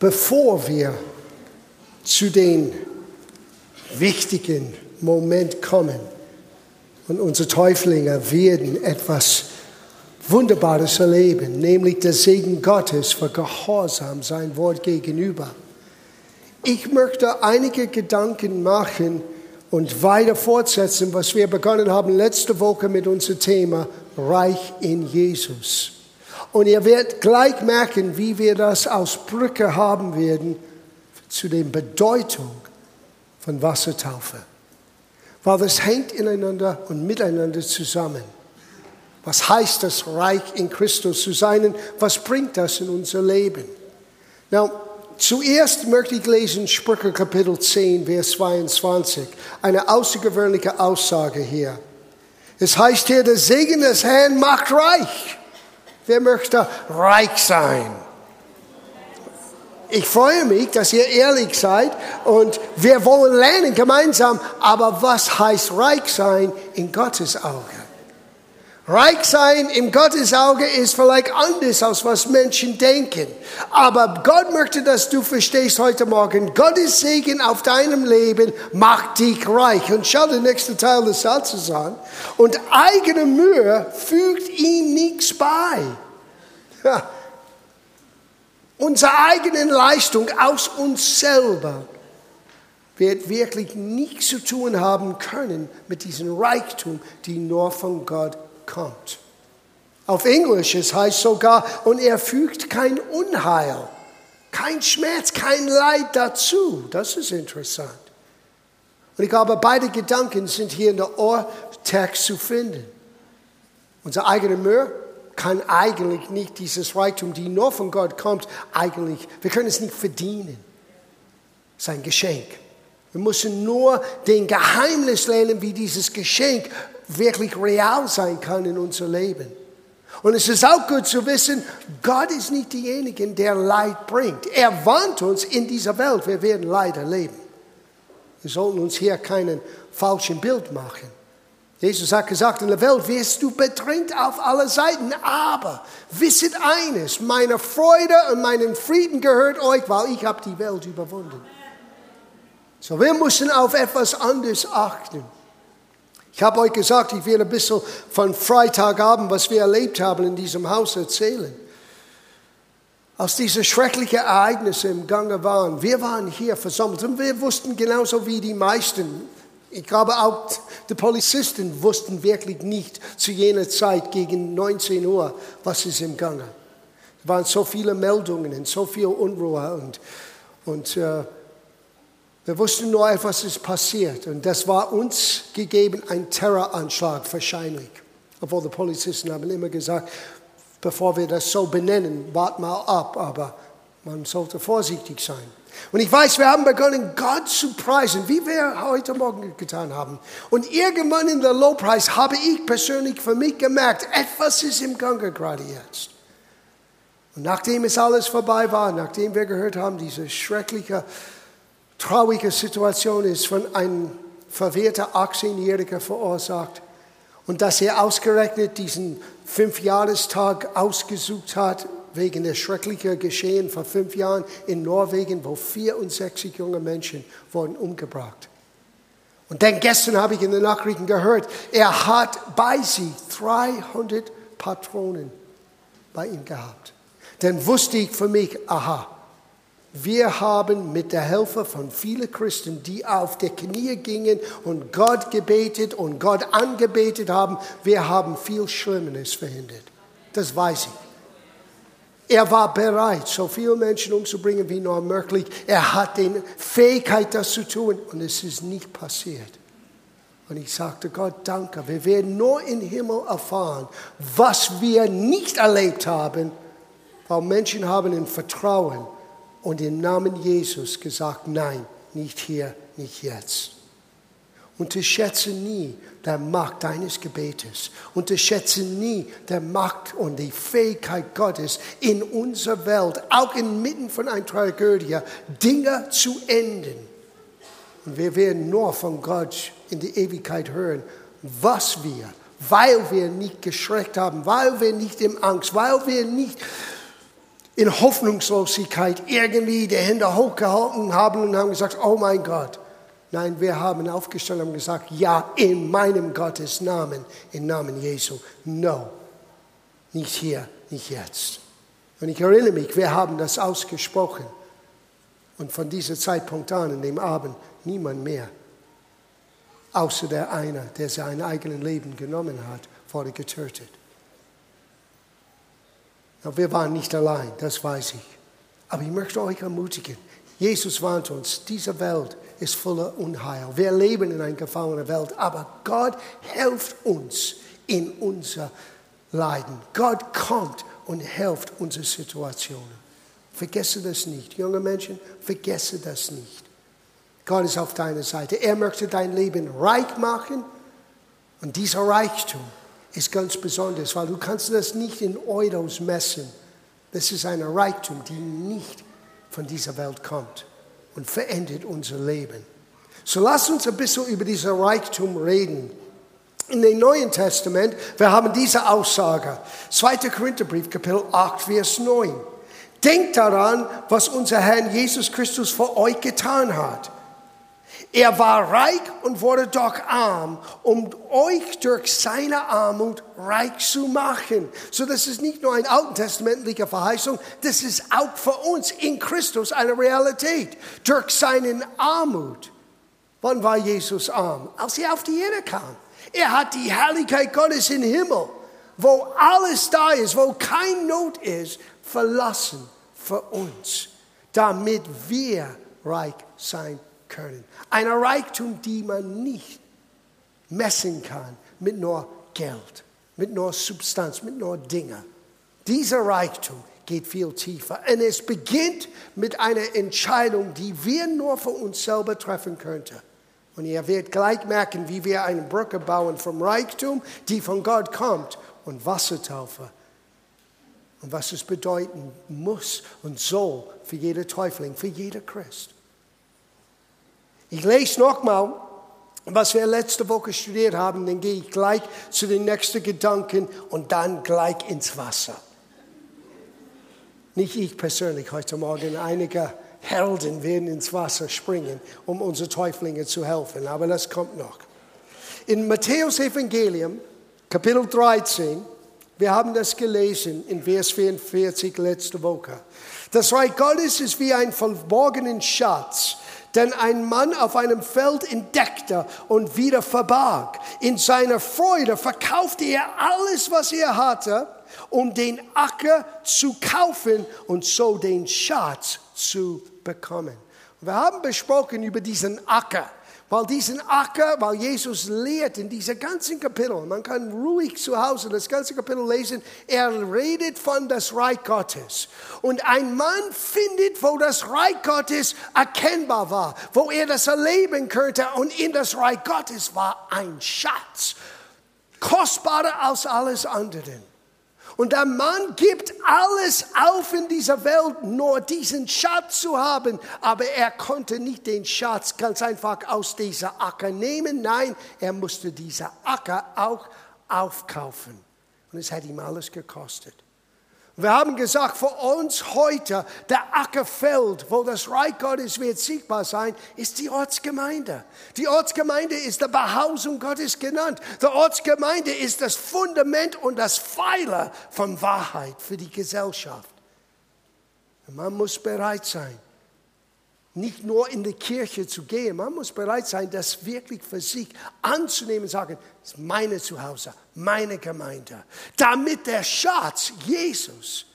Bevor wir zu den wichtigen Moment kommen und unsere Täuflinge werden etwas Wunderbares erleben, nämlich der Segen Gottes für Gehorsam sein Wort gegenüber. Ich möchte einige Gedanken machen und weiter fortsetzen, was wir begonnen haben letzte Woche mit unserem Thema Reich in Jesus. Und ihr werdet gleich merken, wie wir das aus Brücke haben werden zu der Bedeutung von Wassertaufe. Weil das hängt ineinander und miteinander zusammen. Was heißt das, reich in Christus zu sein? Was bringt das in unser Leben? Now, zuerst möchte ich lesen Sprüche Kapitel 10, Vers 22. Eine außergewöhnliche Aussage hier. Es heißt hier, der Segen des Herrn macht reich. Wer möchte reich sein? Ich freue mich, dass ihr ehrlich seid und wir wollen lernen gemeinsam. Aber was heißt reich sein in Gottes Auge? Reich sein im Gottes Auge ist vielleicht anders, als was Menschen denken. Aber Gott möchte, dass du verstehst heute Morgen, Gottes Segen auf deinem Leben macht dich reich. Und schau den nächsten Teil des Satzes an. Und eigene Mühe fügt ihm nichts bei. Ja. Unsere eigene Leistung aus uns selber wird wirklich nichts zu tun haben können mit diesem Reichtum, die nur von Gott kommt. Auf Englisch es heißt sogar, und er fügt kein Unheil, kein Schmerz, kein Leid dazu. Das ist interessant. Und ich glaube, beide Gedanken sind hier in der Ohrtext zu finden. Unser eigener Mühe kann eigentlich nicht dieses Reichtum, die nur von Gott kommt, eigentlich, wir können es nicht verdienen. Es ist ein Geschenk. Wir müssen nur den Geheimnis lernen, wie dieses Geschenk wirklich real sein kann in unser Leben. Und es ist auch gut zu wissen, Gott ist nicht derjenige, der Leid bringt. Er warnt uns in dieser Welt, wir werden Leid erleben. Wir sollten uns hier keinen falschen Bild machen. Jesus hat gesagt, in der Welt wirst du bedrängt auf alle Seiten, aber wisset eines, meine Freude und meinen Frieden gehört euch, weil ich habe die Welt überwunden. So, wir müssen auf etwas anderes achten. Ich habe euch gesagt, ich werde ein bisschen von Freitagabend, was wir erlebt haben in diesem Haus erzählen. Als diese schrecklichen Ereignisse im Gange waren, wir waren hier versammelt und wir wussten genauso wie die meisten, ich glaube auch die Polizisten wussten wirklich nicht zu jener Zeit gegen 19 Uhr, was ist im Gange. Es waren so viele Meldungen und so viel Unruhe und, und uh, wir wussten nur, etwas ist passiert. Und das war uns gegeben, ein Terroranschlag wahrscheinlich. Obwohl die Polizisten haben immer gesagt, bevor wir das so benennen, wart mal ab. Aber man sollte vorsichtig sein. Und ich weiß, wir haben begonnen, Gott zu preisen, wie wir heute Morgen getan haben. Und irgendwann in der Lobpreis habe ich persönlich für mich gemerkt, etwas ist im Gange gerade jetzt. Und nachdem es alles vorbei war, nachdem wir gehört haben, diese schreckliche traurige Situation ist von einem verwirrten 18-Jähriger verursacht und dass er ausgerechnet diesen Fünfjahrestag ausgesucht hat wegen der schrecklichen Geschehen vor fünf Jahren in Norwegen, wo 64 junge Menschen wurden umgebracht. Und dann gestern habe ich in den Nachrichten gehört, er hat bei sich 300 Patronen bei ihm gehabt. Dann wusste ich für mich, aha, wir haben mit der Hilfe von vielen Christen, die auf die Knie gingen und Gott gebetet und Gott angebetet haben, wir haben viel Schlimmeres verhindert. Das weiß ich. Er war bereit, so viele Menschen umzubringen wie nur möglich. Er hat die Fähigkeit, das zu tun und es ist nicht passiert. Und ich sagte Gott, danke. Wir werden nur im Himmel erfahren, was wir nicht erlebt haben, weil Menschen haben in Vertrauen und im Namen Jesus gesagt, nein, nicht hier, nicht jetzt. Unterschätze nie der Macht deines Gebetes. Unterschätze nie der Macht und die Fähigkeit Gottes in unserer Welt, auch inmitten von einer Tragödie, Dinge zu enden. Und wir werden nur von Gott in die Ewigkeit hören, was wir, weil wir nicht geschreckt haben, weil wir nicht im Angst, weil wir nicht in Hoffnungslosigkeit irgendwie die Hände hochgehalten haben und haben gesagt, oh mein Gott. Nein, wir haben aufgestanden und gesagt, ja, in meinem Gottes Namen, im Namen Jesu. No, nicht hier, nicht jetzt. Und ich erinnere mich, wir haben das ausgesprochen. Und von diesem Zeitpunkt an, in dem Abend, niemand mehr, außer der eine, der sein eigenes Leben genommen hat, wurde getötet. Wir waren nicht allein, das weiß ich. Aber ich möchte euch ermutigen. Jesus warnt uns, diese Welt ist voller Unheil. Wir leben in einer gefallenen Welt, aber Gott hilft uns in unser Leiden. Gott kommt und hilft unsere Situationen. Vergesse das nicht. Junge Menschen, vergesse das nicht. Gott ist auf deiner Seite. Er möchte dein Leben reich machen und dieser Reichtum ist ganz besonders, weil du kannst das nicht in Euros messen. Das ist ein Reichtum, die nicht von dieser Welt kommt und verändert unser Leben. So lass uns ein bisschen über diesen Reichtum reden. In dem Neuen Testament, wir haben diese Aussage, 2. Korintherbrief, Kapitel 8, Vers 9. Denkt daran, was unser Herr Jesus Christus für euch getan hat. Er war reich und wurde doch arm, um euch durch seine Armut reich zu machen. So, das ist nicht nur eine alttestamentliche Verheißung, das ist auch für uns in Christus eine Realität. Durch seine Armut. Wann war Jesus arm? Als er auf die Erde kam. Er hat die Herrlichkeit Gottes im Himmel, wo alles da ist, wo kein Not ist, verlassen für uns, damit wir reich sein können. Ein Reichtum, die man nicht messen kann mit nur Geld, mit nur Substanz, mit nur Dingen. Dieser Reichtum geht viel tiefer. Und es beginnt mit einer Entscheidung, die wir nur für uns selber treffen könnten. Und ihr werdet gleich merken, wie wir eine Brücke bauen vom Reichtum, die von Gott kommt, und Wassertaufe. Und was es bedeuten muss und soll für jeder Täufling, für jeder Christ. Ich lese nochmal, was wir letzte Woche studiert haben, dann gehe ich gleich zu den nächsten Gedanken und dann gleich ins Wasser. Nicht ich persönlich heute Morgen, einige Helden werden ins Wasser springen, um unsere Täuflinge zu helfen, aber das kommt noch. In Matthäus Evangelium, Kapitel 13, wir haben das gelesen in Vers 44 letzte Woche. Das Reich Gottes ist wie ein verborgenen Schatz, den ein Mann auf einem Feld entdeckte und wieder verbarg. In seiner Freude verkaufte er alles, was er hatte, um den Acker zu kaufen und so den Schatz zu bekommen. Wir haben besprochen über diesen Acker. Weil diesen Acker, weil Jesus lehrt in diesem ganzen Kapitel, man kann ruhig zu Hause das ganze Kapitel lesen, er redet von das Reich Gottes. Und ein Mann findet, wo das Reich Gottes erkennbar war, wo er das erleben könnte. Und in das Reich Gottes war ein Schatz, kostbarer als alles andere. Und der Mann gibt alles auf in dieser Welt, nur diesen Schatz zu haben. Aber er konnte nicht den Schatz ganz einfach aus dieser Acker nehmen. Nein, er musste dieser Acker auch aufkaufen. Und es hat ihm alles gekostet. Wir haben gesagt, für uns heute, der Ackerfeld, wo das Reich Gottes wird sichtbar sein, ist die Ortsgemeinde. Die Ortsgemeinde ist der Behausung Gottes genannt. Die Ortsgemeinde ist das Fundament und das Pfeiler von Wahrheit für die Gesellschaft. Man muss bereit sein, nicht nur in die Kirche zu gehen, man muss bereit sein, das wirklich für sich anzunehmen und sagen, das ist meine Zuhause, meine Gemeinde, damit der Schatz, Jesus,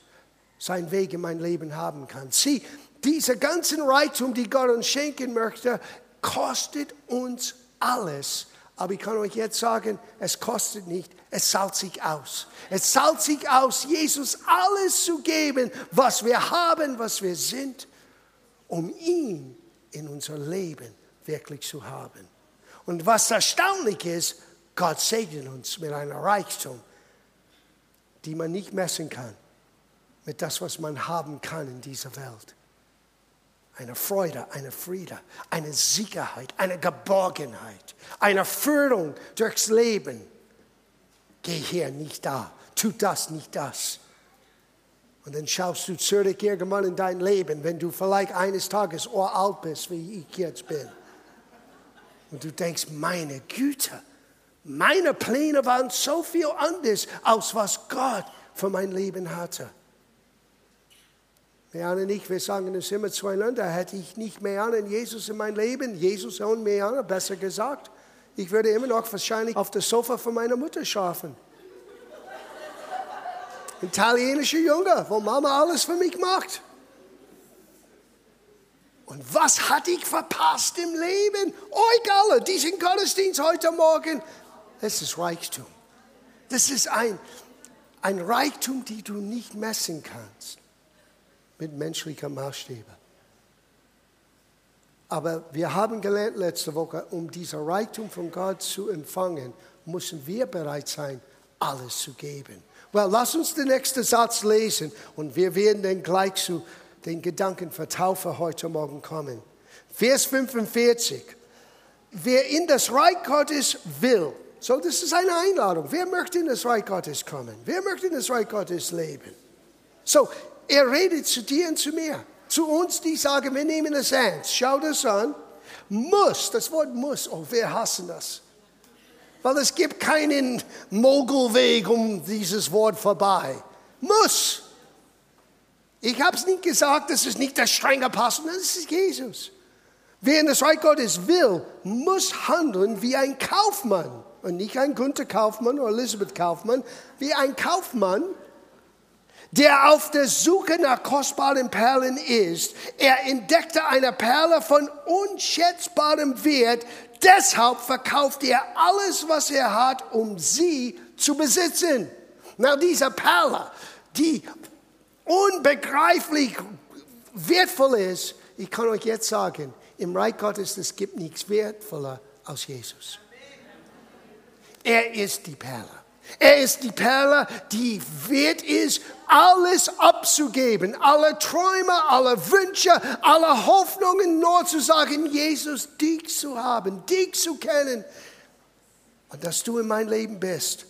seinen Weg in mein Leben haben kann. Sieh, dieser ganzen Reichtum, die Gott uns schenken möchte, kostet uns alles. Aber ich kann euch jetzt sagen, es kostet nicht, es zahlt sich aus. Es zahlt sich aus, Jesus alles zu geben, was wir haben, was wir sind um ihn in unser Leben wirklich zu haben. Und was erstaunlich ist, Gott segnet uns mit einer Reichtum, die man nicht messen kann, mit das, was man haben kann in dieser Welt. Eine Freude, eine Friede, eine Sicherheit, eine Geborgenheit, eine Führung durchs Leben. Geh hier nicht da, tu das nicht das. Und dann schaust du zurück irgendwann in dein Leben, wenn du vielleicht eines Tages alt bist, wie ich jetzt bin. Und du denkst, meine Güte, meine Pläne waren so viel anders, als was Gott für mein Leben hatte. Meana und ich, wir sagen es immer zueinander, hätte ich nicht Meana und Jesus in mein Leben, Jesus und Meana, besser gesagt, ich würde immer noch wahrscheinlich auf das Sofa von meiner Mutter schlafen. Italienischer Junge, wo Mama alles für mich macht. Und was hatte ich verpasst im Leben? Euch alle, diesen Gottesdienst heute Morgen, es ist Reichtum. Das ist ein, ein Reichtum, die du nicht messen kannst mit menschlichen Maßstäben. Aber wir haben gelernt letzte Woche, um diesen Reichtum von Gott zu empfangen, müssen wir bereit sein, alles zu geben. Well, lass uns den nächsten Satz lesen und wir werden dann gleich zu den Gedanken für Taufe heute Morgen kommen. Vers 45. Wer in das Reich Gottes will, so das ist eine Einladung. Wer möchte in das Reich Gottes kommen? Wer möchte in das Reich Gottes leben? So, er redet zu dir und zu mir. Zu uns, die sagen, wir nehmen es ernst. Schau das an. Muss, das Wort muss, oh, wir hassen das weil es gibt keinen Mogulweg um dieses Wort vorbei. Muss. Ich habe es nicht gesagt, das ist nicht der strenge Pastor, das ist Jesus. Wer in das Reich Gottes will, muss handeln wie ein Kaufmann. Und nicht ein Gunther Kaufmann oder Elisabeth Kaufmann, wie ein Kaufmann, der auf der Suche nach kostbaren Perlen ist. Er entdeckte eine Perle von unschätzbarem Wert, Deshalb verkauft er alles, was er hat, um sie zu besitzen. Na, diese Perle, die unbegreiflich wertvoll ist, ich kann euch jetzt sagen, im Reich Gottes, es gibt nichts wertvoller als Jesus. Er ist die Perle. Er ist die Perle, die wert ist, alles abzugeben, alle Träume, alle Wünsche, alle Hoffnungen nur zu sagen, Jesus, dich zu haben, dich zu kennen. Und dass du in mein Leben bist,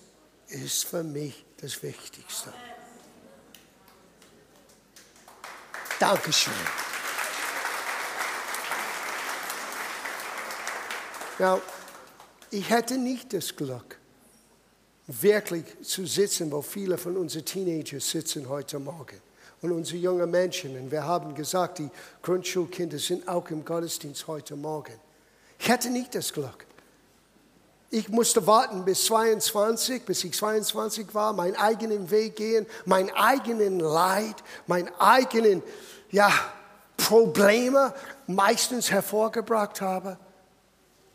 ist für mich das Wichtigste. Dankeschön. Now, ich hätte nicht das Glück, wirklich zu sitzen, wo viele von unseren Teenagers sitzen heute Morgen. Und unsere jungen Menschen. Und wir haben gesagt, die Grundschulkinder sind auch im Gottesdienst heute Morgen. Ich hatte nicht das Glück. Ich musste warten bis 22, bis ich 22 war, meinen eigenen Weg gehen, mein eigenen Leid, mein eigenen ja, Probleme meistens hervorgebracht habe,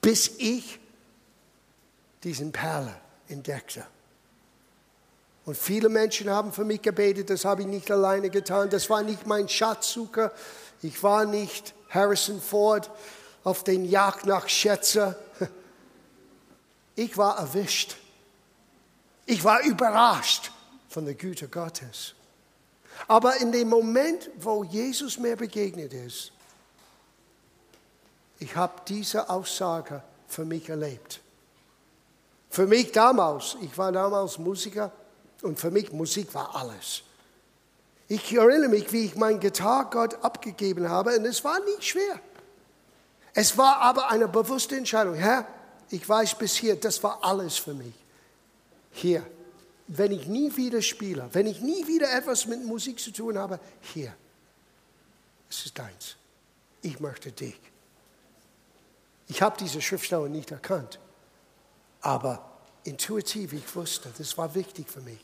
bis ich diesen Perle entdeckte. Und viele Menschen haben für mich gebetet, das habe ich nicht alleine getan. Das war nicht mein Schatzsucher. Ich war nicht Harrison Ford auf den Jagd nach Schätze. Ich war erwischt. Ich war überrascht von der Güte Gottes. Aber in dem Moment, wo Jesus mir begegnet ist, ich habe diese Aussage für mich erlebt. Für mich damals, ich war damals Musiker und für mich Musik war alles. Ich erinnere mich, wie ich mein Gitarre Gott abgegeben habe und es war nicht schwer. Es war aber eine bewusste Entscheidung. Herr, ich weiß bis hier, das war alles für mich. Hier, wenn ich nie wieder spiele, wenn ich nie wieder etwas mit Musik zu tun habe, hier, es ist deins. Ich möchte dich. Ich habe diese Schriftsteller nicht erkannt. Aber intuitiv, ich wusste, das war wichtig für mich.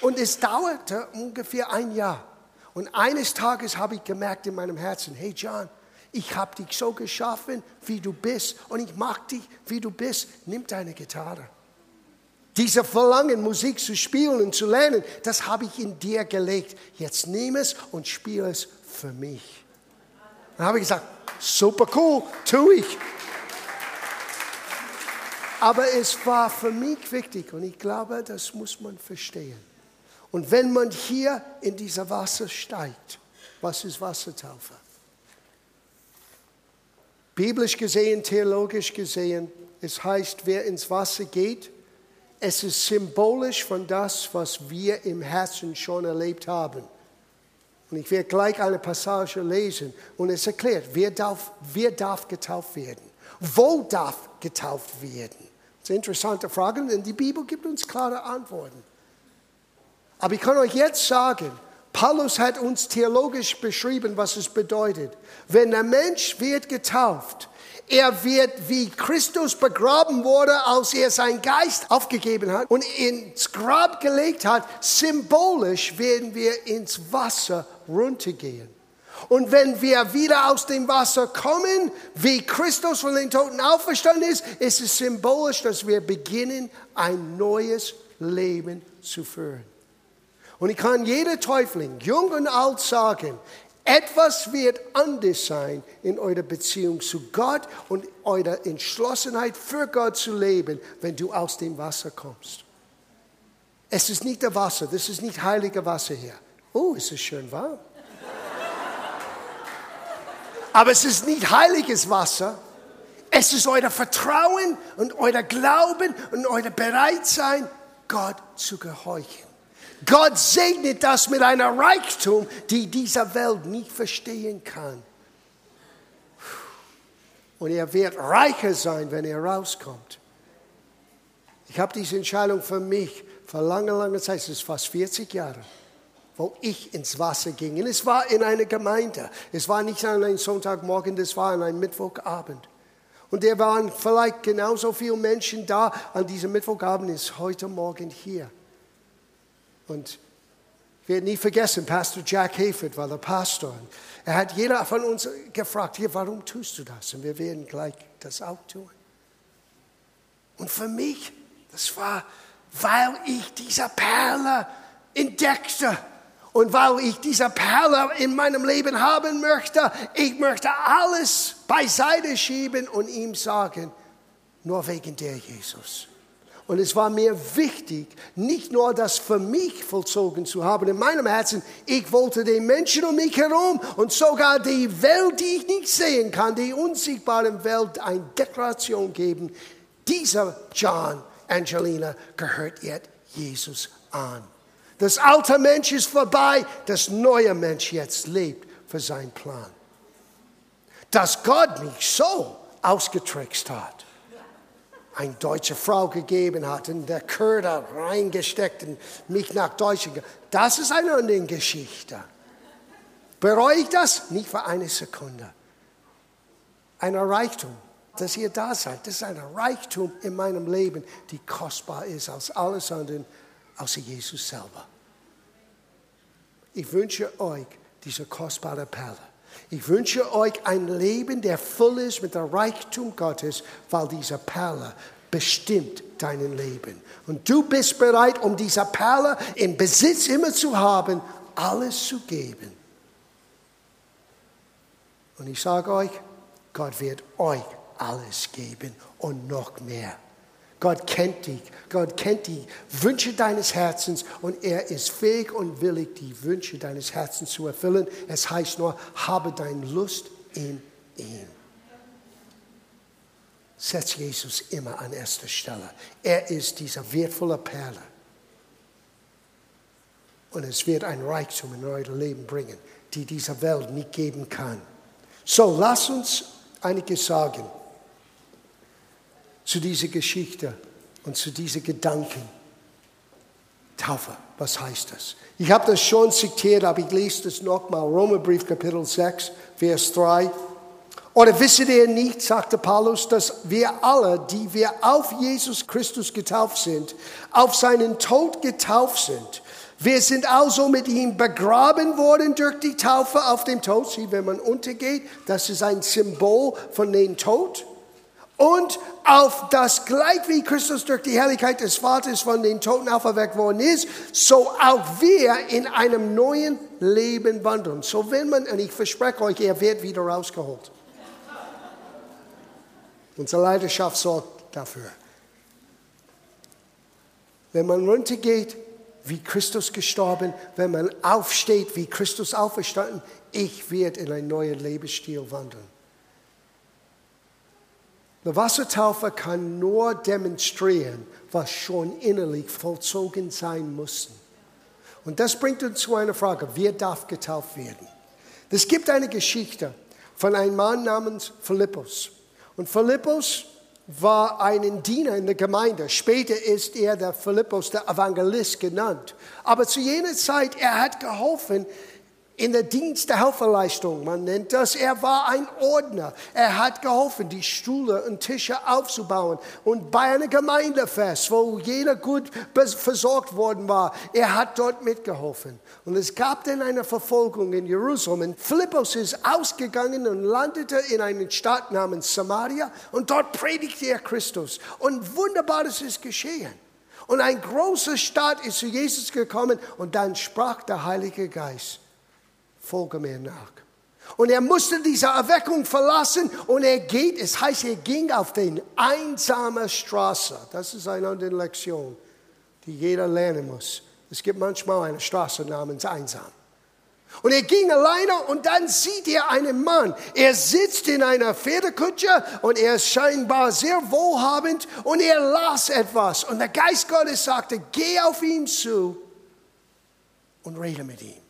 Und es dauerte ungefähr ein Jahr. Und eines Tages habe ich gemerkt in meinem Herzen, hey John, ich habe dich so geschaffen, wie du bist. Und ich mag dich, wie du bist. Nimm deine Gitarre. Dieser Verlangen, Musik zu spielen und zu lernen, das habe ich in dir gelegt. Jetzt nimm es und spiele es für mich. Dann habe ich gesagt, super cool, tue ich. Aber es war für mich wichtig und ich glaube, das muss man verstehen. Und wenn man hier in dieser Wasser steigt, was ist Wassertaufe? Biblisch gesehen, theologisch gesehen, es heißt, wer ins Wasser geht, es ist symbolisch von das, was wir im Herzen schon erlebt haben. Und ich werde gleich eine Passage lesen und es erklärt, wer darf, wer darf getauft werden? Wo darf getauft werden? Das sind interessante Fragen, denn die Bibel gibt uns klare Antworten. Aber ich kann euch jetzt sagen, Paulus hat uns theologisch beschrieben, was es bedeutet. Wenn ein Mensch wird getauft, er wird wie Christus begraben wurde, als er seinen Geist aufgegeben hat und ins Grab gelegt hat. Symbolisch werden wir ins Wasser runtergehen. Und wenn wir wieder aus dem Wasser kommen, wie Christus von den Toten auferstanden ist, ist es symbolisch, dass wir beginnen, ein neues Leben zu führen. Und ich kann jeder Täufling, jung und alt, sagen, etwas wird anders sein in eurer Beziehung zu Gott und eurer Entschlossenheit für Gott zu leben, wenn du aus dem Wasser kommst. Es ist nicht der Wasser, das ist nicht heilige Wasser hier. Oh, es ist schön warm. Aber es ist nicht heiliges Wasser. Es ist euer Vertrauen und euer Glauben und euer Bereitsein, Gott zu gehorchen. Gott segnet das mit einer Reichtum, die dieser Welt nicht verstehen kann. Und er wird reicher sein, wenn er rauskommt. Ich habe diese Entscheidung für mich vor langer, langer Zeit, es ist fast 40 Jahre, wo ich ins Wasser ging. Und es war in einer Gemeinde. Es war nicht an einem Sonntagmorgen, das war an einem Mittwochabend. Und da waren vielleicht genauso viele Menschen da an diesem Mittwochabend, ist heute Morgen hier. Und ich werde nie vergessen, Pastor Jack Hayford war der Pastor. Er hat jeder von uns gefragt, hier, warum tust du das? Und wir werden gleich das auch tun. Und für mich, das war, weil ich diese Perle entdeckte und weil ich diese Perle in meinem Leben haben möchte. Ich möchte alles beiseite schieben und ihm sagen, nur wegen der Jesus. Und es war mir wichtig, nicht nur das für mich vollzogen zu haben in meinem Herzen, ich wollte den Menschen um mich herum und sogar die Welt, die ich nicht sehen kann, die unsichtbare Welt, eine Deklaration geben. Dieser John Angelina gehört jetzt Jesus an. Das alte Mensch ist vorbei, das neue Mensch jetzt lebt für seinen Plan. Dass Gott mich so ausgetrickst hat eine deutsche Frau gegeben hat und der Köder reingesteckt und mich nach Deutschland. Das ist eine andere Geschichte. Bereue ich das? Nicht für eine Sekunde. Ein Reichtum, dass ihr da seid, das ist ein Reichtum in meinem Leben, die kostbar ist als alles andere, außer Jesus selber. Ich wünsche euch diese kostbare Perle. Ich wünsche euch ein Leben, der voll ist mit dem Reichtum Gottes, weil diese Perle bestimmt dein Leben. Und du bist bereit, um diese Perle im Besitz immer zu haben, alles zu geben. Und ich sage euch, Gott wird euch alles geben und noch mehr. Gott kennt dich. Gott kennt die Wünsche deines Herzens und er ist fähig und willig, die Wünsche deines Herzens zu erfüllen. Es heißt nur, habe deine Lust in ihm. Setz Jesus immer an erster Stelle. Er ist diese wertvolle Perle. Und es wird ein Reichtum in euer Leben bringen, die diese Welt nicht geben kann. So, lass uns einiges sagen zu dieser Geschichte und zu diesen Gedanken. Taufe, was heißt das? Ich habe das schon zitiert, aber ich lese das nochmal. Römerbrief Kapitel 6, Vers 3. Oder wisst ihr nicht, sagte Paulus, dass wir alle, die wir auf Jesus Christus getauft sind, auf seinen Tod getauft sind. Wir sind also mit ihm begraben worden durch die Taufe auf dem Tod. Sieh, wenn man untergeht, das ist ein Symbol von dem Tod und auf das gleich wie Christus durch die Herrlichkeit des Vaters von den Toten auferweckt worden ist, so auch wir in einem neuen Leben wandeln. So wenn man, und ich verspreche euch, er wird wieder rausgeholt. Unsere Leidenschaft sorgt dafür. Wenn man runtergeht, wie Christus gestorben, wenn man aufsteht, wie Christus auferstanden, ich werde in einen neuen Lebensstil wandeln. Die Wassertaufe kann nur demonstrieren, was schon innerlich vollzogen sein muss. Und das bringt uns zu einer Frage, wer darf getauft werden? Es gibt eine Geschichte von einem Mann namens Philippus. Und Philippus war ein Diener in der Gemeinde. Später ist er der Philippus, der Evangelist genannt. Aber zu jener Zeit, er hat geholfen, in der Dienst der Helferleistung, man nennt das. Er war ein Ordner. Er hat geholfen, die Stühle und Tische aufzubauen. Und bei einem Gemeindefest, wo jeder gut versorgt worden war, er hat dort mitgeholfen. Und es gab dann eine Verfolgung in Jerusalem. Philippus ist ausgegangen und landete in einer Stadt namens Samaria. Und dort predigte er Christus. Und Wunderbares ist geschehen. Und ein großer Staat ist zu Jesus gekommen und dann sprach der Heilige Geist folge mir nach. Und er musste diese Erweckung verlassen und er geht, es heißt, er ging auf den einsamen Straße. Das ist eine andere Lektion, die jeder lernen muss. Es gibt manchmal eine Straße namens Einsam. Und er ging alleine und dann sieht er einen Mann. Er sitzt in einer Pferdekutsche und er ist scheinbar sehr wohlhabend und er las etwas. Und der Geist Gottes sagte, geh auf ihn zu und rede mit ihm.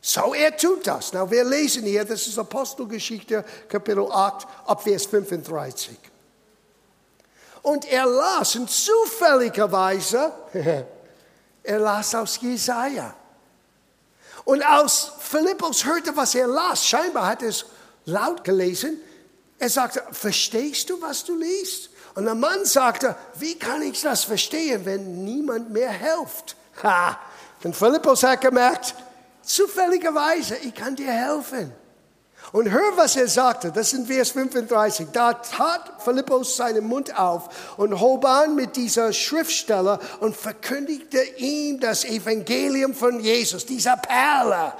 So, er tut das. Na, wir lesen hier, das ist Apostelgeschichte, Kapitel 8, ab Vers 35. Und er las, und zufälligerweise, er las aus Jesaja. Und als Philippus hörte, was er las, scheinbar hat er es laut gelesen, er sagte, verstehst du, was du liest? Und der Mann sagte, wie kann ich das verstehen, wenn niemand mehr hilft? Ha! Und Philippus hat gemerkt, Zufälligerweise, ich kann dir helfen. Und hör, was er sagte, das in Vers 35. Da tat Philippus seinen Mund auf und hob an mit dieser Schriftsteller und verkündigte ihm das Evangelium von Jesus, dieser Perle.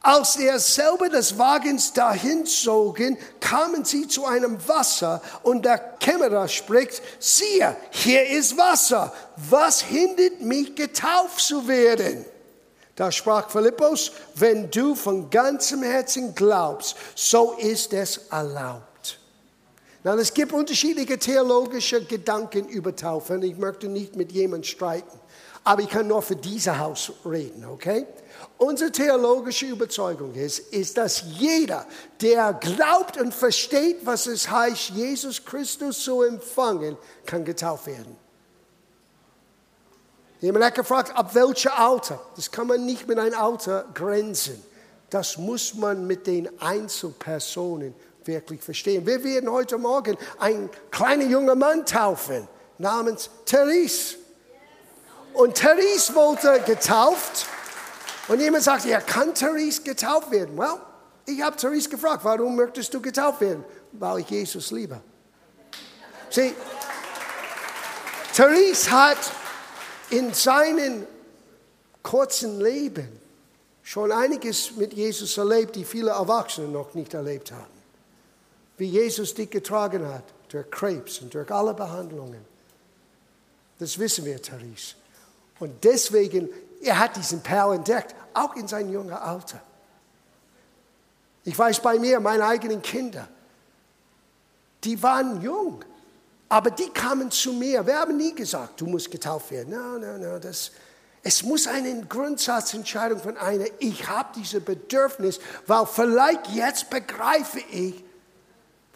Als er selber des Wagens dahin zogen, kamen sie zu einem Wasser und der Kämmerer spricht, siehe, hier ist Wasser. Was hindert mich, getauft zu werden? Da sprach Philippus, wenn du von ganzem Herzen glaubst, so ist es erlaubt. Na, es gibt unterschiedliche theologische Gedanken über Taufen. Ich möchte nicht mit jemandem streiten, aber ich kann nur für dieses Haus reden, okay? Unsere theologische Überzeugung ist, ist, dass jeder, der glaubt und versteht, was es heißt, Jesus Christus zu empfangen, kann getauft werden. Jemand hat gefragt, ab welchem Alter? Das kann man nicht mit einem Alter grenzen. Das muss man mit den Einzelpersonen wirklich verstehen. Wir werden heute Morgen einen kleinen jungen Mann taufen, namens Therese. Und Therese wollte getauft. Und jemand sagt, ja, kann Therese getauft werden? Well, ich habe Therese gefragt, warum möchtest du getauft werden? Weil ich Jesus liebe. Sieh, Therese hat in seinem kurzen Leben schon einiges mit Jesus erlebt, die viele Erwachsene noch nicht erlebt haben. Wie Jesus dich getragen hat durch Krebs und durch alle Behandlungen. Das wissen wir, Therese. Und deswegen, er hat diesen Perl entdeckt, auch in seinem jungen Alter. Ich weiß bei mir, meine eigenen Kinder, die waren jung. Aber die kamen zu mir. Wir haben nie gesagt, du musst getauft werden. Nein, nein, nein. Das, es muss eine Grundsatzentscheidung von einer, ich habe dieses Bedürfnis, weil vielleicht jetzt begreife ich,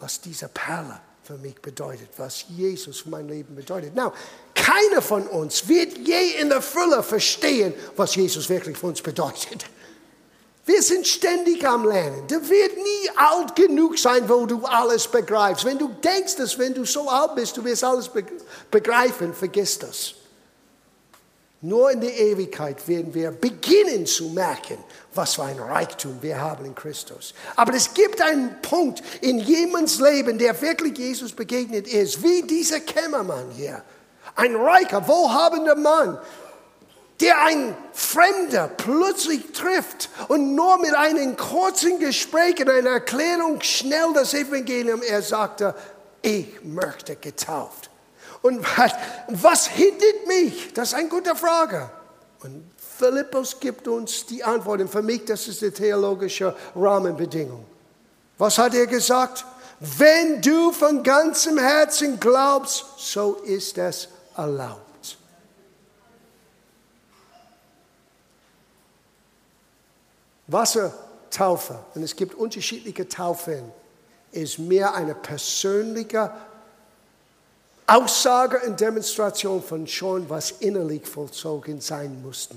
was diese Perle für mich bedeutet, was Jesus für mein Leben bedeutet. Now, keiner von uns wird je in der Fülle verstehen, was Jesus wirklich für uns bedeutet. Wir sind ständig am Lernen. Du wirst nie alt genug sein, wo du alles begreifst. Wenn du denkst, dass wenn du so alt bist, du wirst alles begreifen, vergiss das. Nur in der Ewigkeit werden wir beginnen zu merken, was für ein Reichtum wir haben in Christus. Aber es gibt einen Punkt in jemands Leben, der wirklich Jesus begegnet ist, wie dieser Kämmermann hier. Ein reicher, wohlhabender Mann, der ein Fremder plötzlich trifft und nur mit einem kurzen Gespräch und einer Erklärung schnell das Evangelium, er sagte, ich möchte getauft. Und was hindert mich? Das ist eine gute Frage. Und Philippus gibt uns die Antwort. Und für mich, das ist die theologische Rahmenbedingung. Was hat er gesagt? Wenn du von ganzem Herzen glaubst, so ist es erlaubt. Wassertaufe, und es gibt unterschiedliche Taufen, ist mehr eine persönliche Aussage und Demonstration von schon, was innerlich vollzogen sein musste.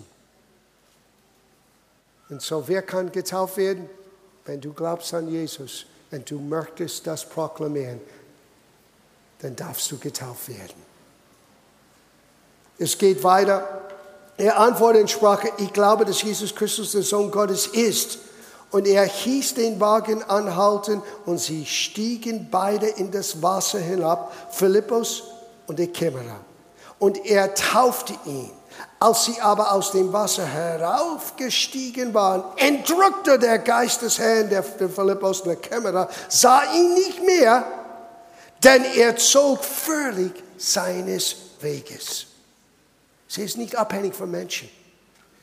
Und so, wer kann getauft werden? Wenn du glaubst an Jesus und du möchtest das proklamieren, dann darfst du getauft werden. Es geht weiter. Er antwortete und sprach, ich glaube, dass Jesus Christus der Sohn Gottes ist. Und er hieß den Wagen anhalten und sie stiegen beide in das Wasser hinab, Philippus und der Kämmerer. Und er taufte ihn. Als sie aber aus dem Wasser heraufgestiegen waren, entrückte der Geist des Herrn, der, der Philippus und der Kämmerer, sah ihn nicht mehr, denn er zog völlig seines Weges. Sie ist nicht abhängig von Menschen.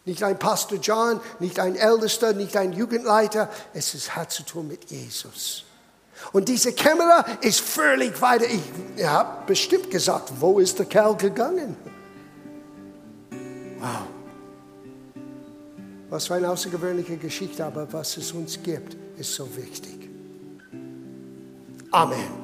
Nicht ein Pastor John, nicht ein Ältester, nicht ein Jugendleiter. Es ist, hat zu tun mit Jesus. Und diese Kamera ist völlig weiter. Ich habe bestimmt gesagt, wo ist der Kerl gegangen? Wow. Was für eine außergewöhnliche Geschichte, aber was es uns gibt, ist so wichtig. Amen.